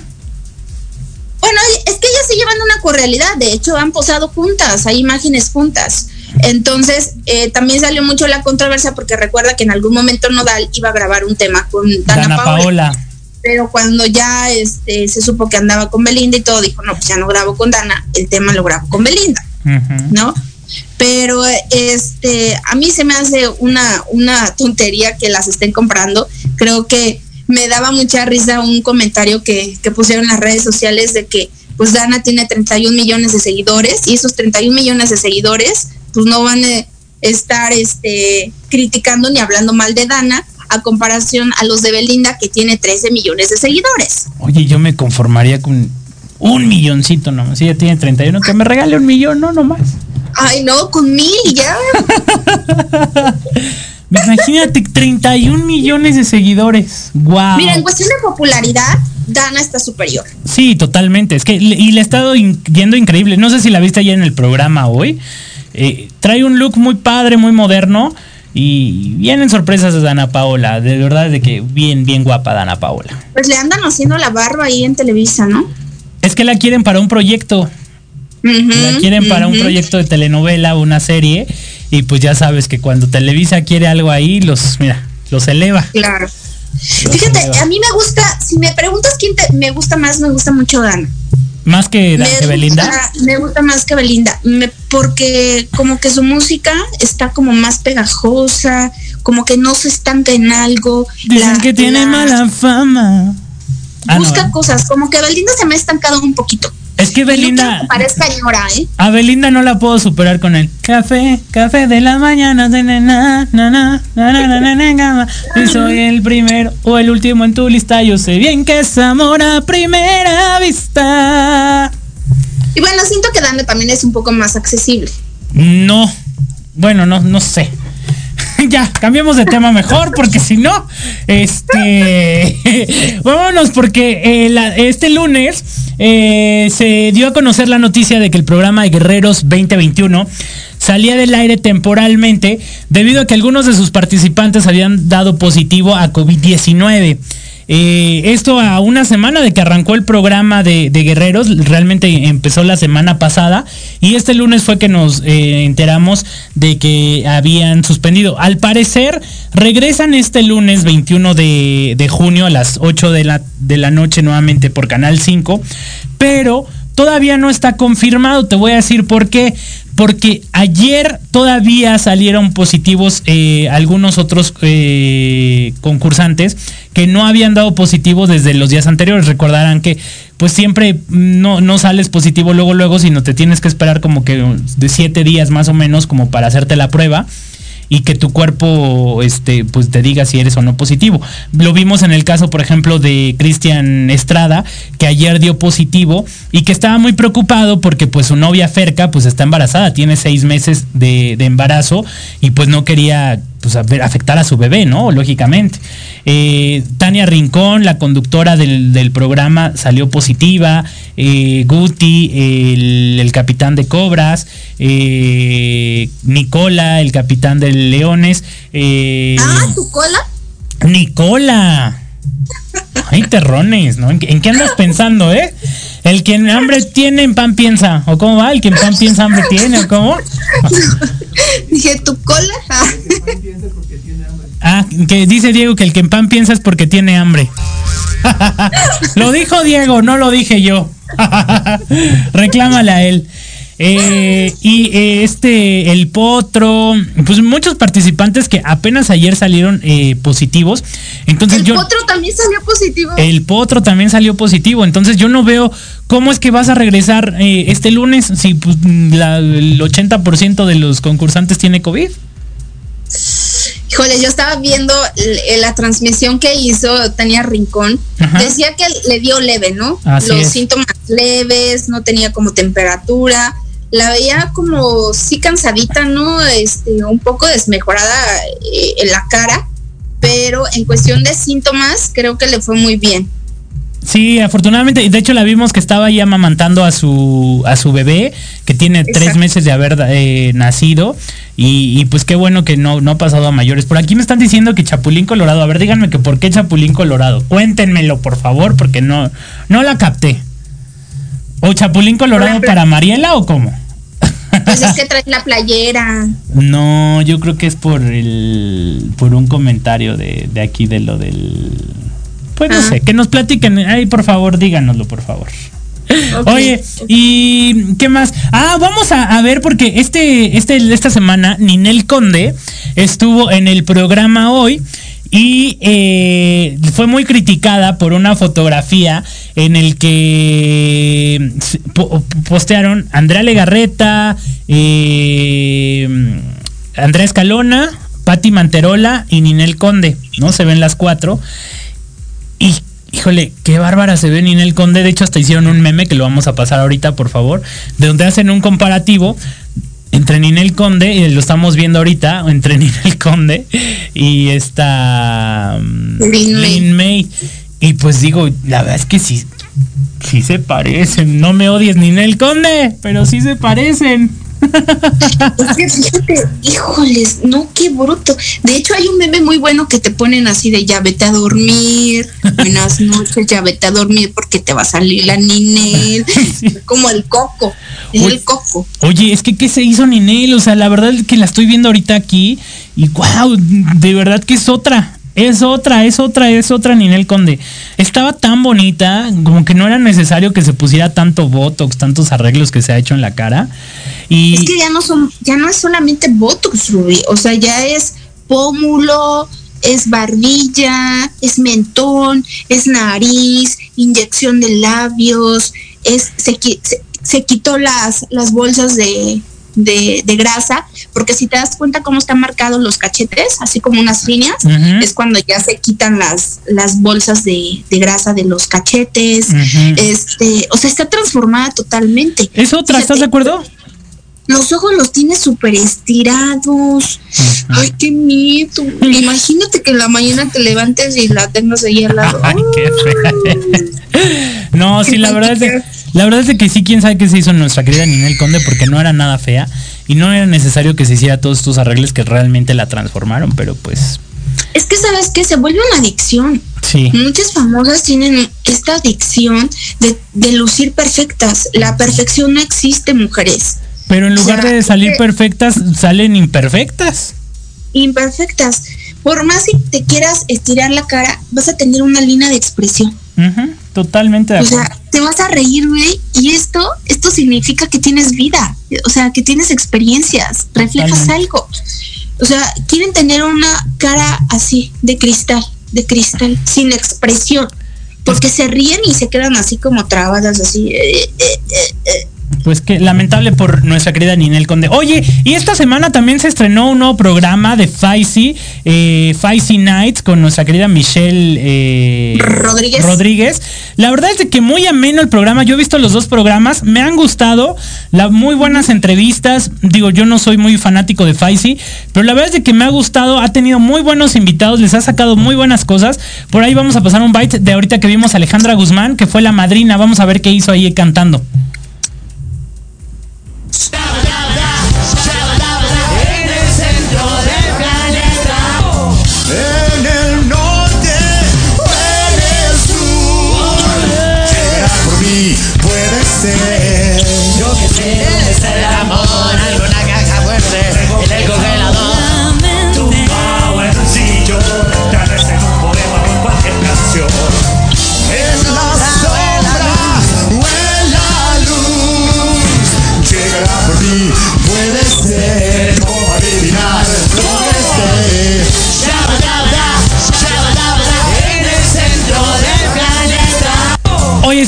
Bueno, es que ellas se llevan una correalidad, de hecho han posado juntas, hay imágenes juntas. Entonces, eh, también salió mucho la controversia porque recuerda que en algún momento Nodal iba a grabar un tema con Dana, Dana Paola. Paola. Pero cuando ya este, se supo que andaba con Belinda y todo, dijo, no, pues ya no grabo con Dana, el tema lo grabo con Belinda. ¿no? Pero este, a mí se me hace una, una tontería que las estén comprando. Creo que me daba mucha risa un comentario que, que pusieron en las redes sociales de que pues Dana tiene 31 millones de seguidores y esos 31 millones de seguidores pues no van a estar este, criticando ni hablando mal de Dana a comparación a los de Belinda que tiene 13 millones de seguidores. Oye, yo me conformaría con un milloncito nomás. Si ella tiene 31, que me regale un millón, no nomás. Ay, no, con mil ya. Imagínate, 31 millones de seguidores. Wow. Mira, en cuestión de popularidad, Dana está superior. Sí, totalmente. Es que y le ha estado in- yendo increíble. No sé si la viste ayer en el programa hoy. Eh, trae un look muy padre, muy moderno. Y vienen sorpresas de Dana Paola. De verdad, de que bien, bien guapa Dana Paola. Pues le andan haciendo la barba ahí en Televisa, ¿no? Es que la quieren para un proyecto. La quieren para un proyecto de telenovela, una serie. Y pues ya sabes que cuando Televisa quiere algo ahí, los, mira, los eleva. Claro. Los Fíjate, eleva. a mí me gusta, si me preguntas quién te, me gusta más, me gusta mucho Dana. Más que, me que Belinda. Gusta, me gusta más que Belinda, me- porque como que su música está como más pegajosa, como que no se estanca en algo. Dicen La- que tiene la- mala fama. Ah, no, busca ¿eh? cosas, como que Belinda se me ha estancado un poquito. Es que Belinda. A Belinda no la puedo superar con el café, café de la mañana, na, na, na, Y soy el primero o el último en tu lista. Yo sé bien que es amor a primera vista. Y bueno, siento que Dame también es un poco más accesible. No, bueno, no, no sé. ya, cambiemos de tema mejor, porque si no, este, vámonos, porque eh, este lunes eh, se dio a conocer la noticia de que el programa de Guerreros 2021 salía del aire temporalmente debido a que algunos de sus participantes habían dado positivo a COVID-19. Eh, esto a una semana de que arrancó el programa de, Guerreros, realmente empezó la semana pasada y este lunes fue que nos eh, enteramos de que habían suspendido. Al parecer regresan este lunes 21 de, de junio a las 8 de la, de la noche nuevamente por Canal 5, pero todavía no está confirmado, te voy a decir por qué. Porque ayer todavía salieron positivos eh, algunos otros eh, concursantes que no habían dado positivo desde los días anteriores. Recordarán que pues siempre no, no sales positivo luego, luego, sino te tienes que esperar como que de siete días más o menos como para hacerte la prueba y que tu cuerpo este pues te diga si eres o no positivo. Lo vimos en el caso, por ejemplo, de Cristian Estrada, que ayer dio positivo y que estaba muy preocupado porque pues su novia Ferca pues está embarazada, tiene seis meses de, de embarazo y pues no quería pues afectar a su bebé, ¿no? Lógicamente. Eh, Tania Rincón, la conductora del, del programa, salió positiva. Eh, Guti, el, el capitán de Cobras. eh, Nicola, el capitán de Leones. eh, Ah, tu cola. Nicola. Ay, terrones, ¿no? ¿En, qué- en qué andas pensando, eh? El que en hambre tiene, en pan piensa. ¿O cómo va? El que en pan piensa, hambre tiene. ¿O cómo? Dije, tu cola. Ah, que dice Diego que el que en pan piensa es porque tiene hambre. lo dijo Diego, no lo dije yo. Reclámala a él. Eh, y eh, este, el potro, pues muchos participantes que apenas ayer salieron eh, positivos. Entonces El yo. potro también salió positivo. El potro también salió positivo. Entonces yo no veo cómo es que vas a regresar eh, este lunes si pues, la- el 80% de los concursantes tiene COVID. Híjole, yo estaba viendo l- la transmisión que hizo Tania Rincón. Ajá. Decía que le dio leve, ¿no? Así Los es. síntomas leves, no tenía como temperatura. La veía como sí cansadita, ¿no? Este, un poco desmejorada eh, en la cara, pero en cuestión de síntomas creo que le fue muy bien. Sí, afortunadamente, y de hecho la vimos que estaba ahí amamantando a su a su bebé, que tiene tres meses de haber eh, nacido, y, y pues qué bueno que no, no ha pasado a mayores. Por aquí me están diciendo que Chapulín Colorado, a ver, díganme que por qué Chapulín Colorado. Cuéntenmelo, por favor, porque no, no la capté. ¿O Chapulín Colorado para Mariela o cómo? Pues es que trae la playera. No, yo creo que es por el por un comentario de, de aquí de lo del pues no Ah. sé, que nos platiquen, ay, por favor, díganoslo, por favor. Oye, ¿y qué más? Ah, vamos a, a ver porque este, este, esta semana Ninel Conde estuvo en el programa hoy y eh, fue muy criticada por una fotografía en el que postearon Andrea Legarreta, eh, Andrea Escalona, Patti Manterola y Ninel Conde, ¿no? Se ven las cuatro. Y, híjole, qué bárbara se ve Ninel Conde. De hecho, hasta hicieron un meme que lo vamos a pasar ahorita, por favor, de donde hacen un comparativo entre Ninel Conde, y lo estamos viendo ahorita, entre Ninel Conde y esta mm, Lin May. Lin May. Y pues digo, la verdad es que sí, sí se parecen. No me odies, Ninel Conde, pero sí se parecen. Es que fíjate, híjoles, no, qué bruto. De hecho, hay un meme muy bueno que te ponen así de ya vete a dormir, buenas noches, ya vete a dormir porque te va a salir la Ninel. Como el coco, es el coco. Oye, es que ¿qué se hizo Ninel? O sea, la verdad es que la estoy viendo ahorita aquí y wow, de verdad que es otra. Es otra, es otra, es otra Ninel Conde. Estaba tan bonita, como que no era necesario que se pusiera tanto botox, tantos arreglos que se ha hecho en la cara. Y Es que ya no son, ya no es solamente Botox, Ruby, o sea, ya es pómulo, es barbilla, es mentón, es nariz, inyección de labios, es se, qui- se, se quitó las, las bolsas de, de grasa, porque si te das cuenta cómo están marcados los cachetes, así como unas líneas, es cuando ya se quitan las, las bolsas de, de grasa de los cachetes. Este, o sea, está transformada totalmente. Es otra, ¿estás Fíjate, de acuerdo? Los ojos los tiene súper estirados. Ay, qué miedo. Imagínate que en la mañana te levantes y la tengas ahí al lado. Ay, qué fea. No, sí, la verdad es de, la verdad es de que sí, quién sabe qué se hizo nuestra querida Ninel Conde porque no era nada fea y no era necesario que se hiciera todos estos arreglos que realmente la transformaron, pero pues Es que sabes que se vuelve una adicción. sí. Muchas famosas tienen esta adicción de, de lucir perfectas. La perfección no existe, mujeres. Pero en lugar O sea, de salir perfectas, salen imperfectas. Imperfectas. Por más que te quieras estirar la cara, vas a tener una línea de expresión. Ujú, totalmente de O acuerdo. sea, te vas a reír, güey, y esto, esto significa que tienes vida, o sea, que tienes experiencias, reflejas Totalmente. algo. O sea, quieren tener una cara así, de cristal, de cristal, sin expresión, porque se ríen y se quedan así como trabadas, así. eh, eh, eh, eh. Pues que lamentable por nuestra querida Ninel Conde. Oye, y esta semana también se estrenó un nuevo programa de Faisy, eh, Faisy Nights, con nuestra querida Michelle eh, Rodríguez. Rodríguez. La verdad es de que muy ameno el programa. Yo he visto los dos programas, me han gustado, la, muy buenas entrevistas. Digo, yo no soy muy fanático de Faisy, pero la verdad es de que me ha gustado. Ha tenido muy buenos invitados, les ha sacado muy buenas cosas. Por ahí vamos a pasar un bite de ahorita que vimos a Alejandra Guzmán, que fue la madrina. Vamos a ver qué hizo ahí cantando. En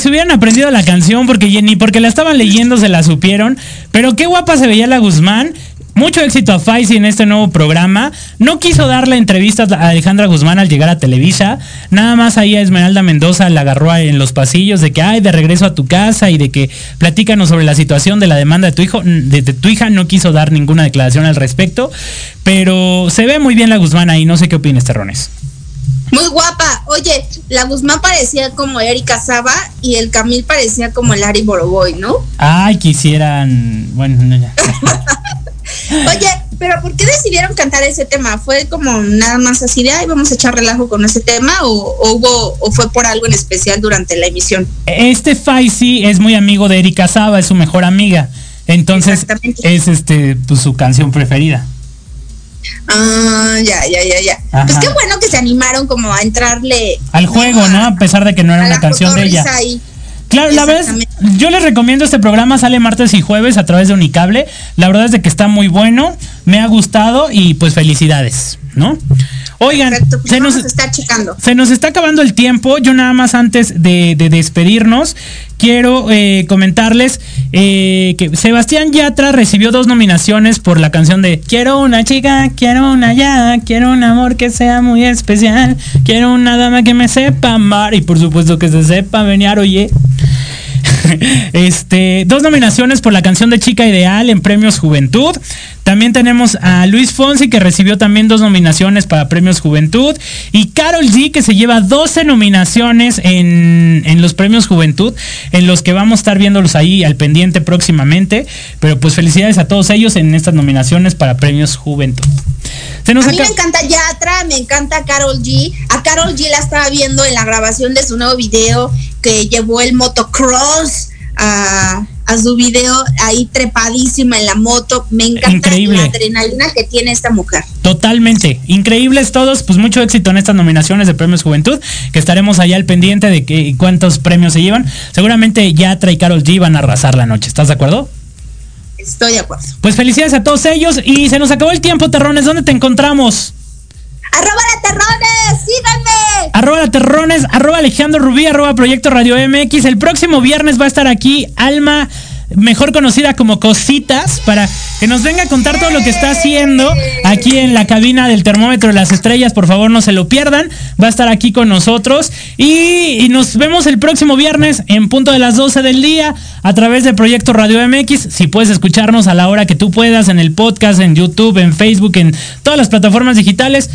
se hubieran aprendido la canción porque ni porque la estaban leyendo se la supieron. Pero qué guapa se veía la Guzmán. Mucho éxito a Faisy en este nuevo programa. No quiso darle entrevistas a Alejandra Guzmán al llegar a Televisa. Nada más ahí a Esmeralda Mendoza la agarró en los pasillos de que, ay, de regreso a tu casa y de que platícanos sobre la situación de la demanda de tu hijo. De, de tu hija no quiso dar ninguna declaración al respecto. Pero se ve muy bien la Guzmán ahí. No sé qué opinas, Terrones. Muy guapa. Oye, la Guzmán parecía como Erika Saba y el Camil parecía como el Ari Boroboy, ¿no? Ay, quisieran. Bueno, no, ya. Oye, pero ¿por qué decidieron cantar ese tema? ¿Fue como nada más así de, ay, vamos a echar relajo con ese tema o, o hubo o fue por algo en especial durante la emisión? Este Faisy es muy amigo de Erika Saba, es su mejor amiga. Entonces es este pues, su canción preferida. Ah, ya, ya, ya, ya. Ajá. Pues qué bueno que se animaron como a entrarle Al juego, ¿no? A pesar de que no era una canción de ella. ahí. Claro, la es- yo les recomiendo este programa, sale martes y jueves a través de Unicable. La verdad es de que está muy bueno, me ha gustado y pues felicidades, ¿no? Oigan, Perfecto, pues se nos, checando. se está acabando el tiempo. Yo nada más antes de, de despedirnos, quiero eh, comentarles eh, que Sebastián Yatra recibió dos nominaciones por la canción de Quiero una chica, quiero una ya, quiero un amor que sea muy especial, quiero una dama que me sepa amar y por supuesto que se sepa venir, oye. Este, dos nominaciones por la canción de Chica Ideal en Premios Juventud. También tenemos a Luis Fonsi que recibió también dos nominaciones para Premios Juventud. Y Carol G que se lleva 12 nominaciones en, en los Premios Juventud, en los que vamos a estar viéndolos ahí al pendiente próximamente. Pero pues felicidades a todos ellos en estas nominaciones para Premios Juventud. Se nos a mí me encanta Yatra, me encanta Carol G. A Carol G la estaba viendo en la grabación de su nuevo video que llevó el motocross a, a su video ahí trepadísima en la moto. Me encanta Increíble. la adrenalina que tiene esta mujer. Totalmente. Increíbles todos. Pues mucho éxito en estas nominaciones de Premios Juventud. Que estaremos allá al pendiente de que, cuántos premios se llevan. Seguramente Yatra y Carol G van a arrasar la noche. ¿Estás de acuerdo? Estoy de acuerdo. Pues felicidades a todos ellos. Y se nos acabó el tiempo, Terrones. ¿Dónde te encontramos? Arroba la terrones, síganme. Arroba la terrones, arroba Alejandro Rubí, arroba Proyecto Radio MX. El próximo viernes va a estar aquí Alma, mejor conocida como Cositas, para que nos venga a contar todo lo que está haciendo aquí en la cabina del termómetro de las estrellas. Por favor, no se lo pierdan. Va a estar aquí con nosotros. Y, y nos vemos el próximo viernes en punto de las 12 del día a través de Proyecto Radio MX. Si puedes escucharnos a la hora que tú puedas, en el podcast, en YouTube, en Facebook, en todas las plataformas digitales.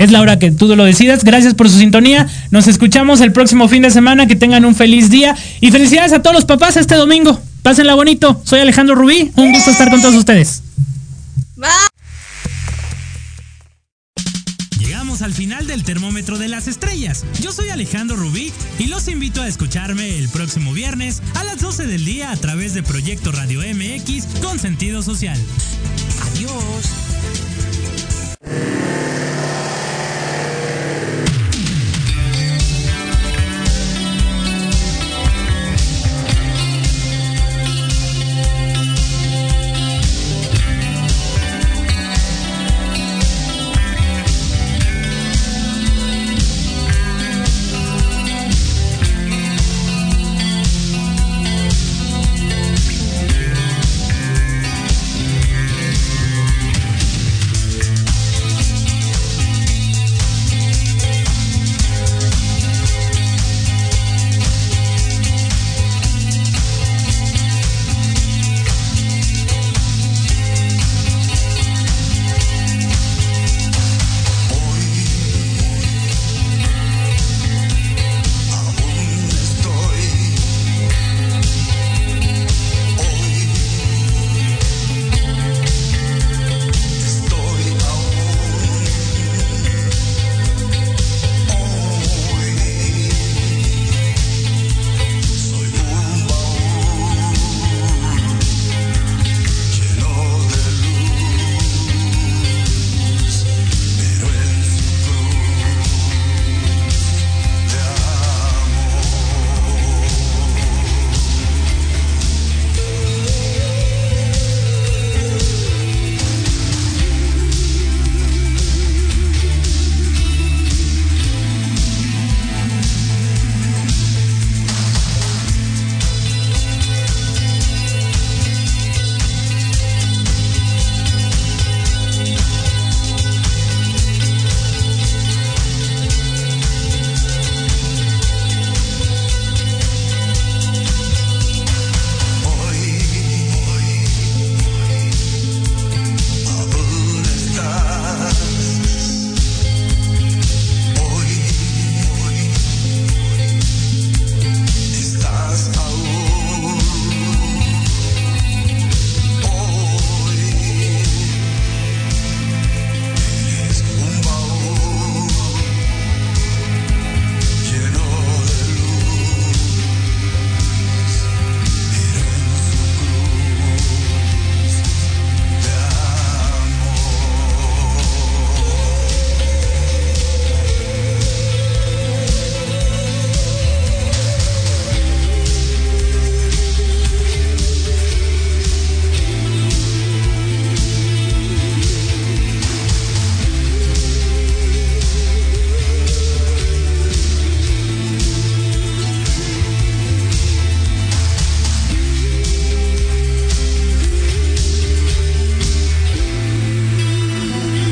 Es la hora que tú lo decidas. Gracias por su sintonía. Nos escuchamos el próximo fin de semana. Que tengan un feliz día. Y felicidades a todos los papás este domingo. Pásenla bonito. Soy Alejandro Rubí. Un gusto estar con todos ustedes. Llegamos al final del termómetro de las estrellas. Yo soy Alejandro Rubí y los invito a escucharme el próximo viernes a las 12 del día a través de Proyecto Radio MX con sentido social. Adiós.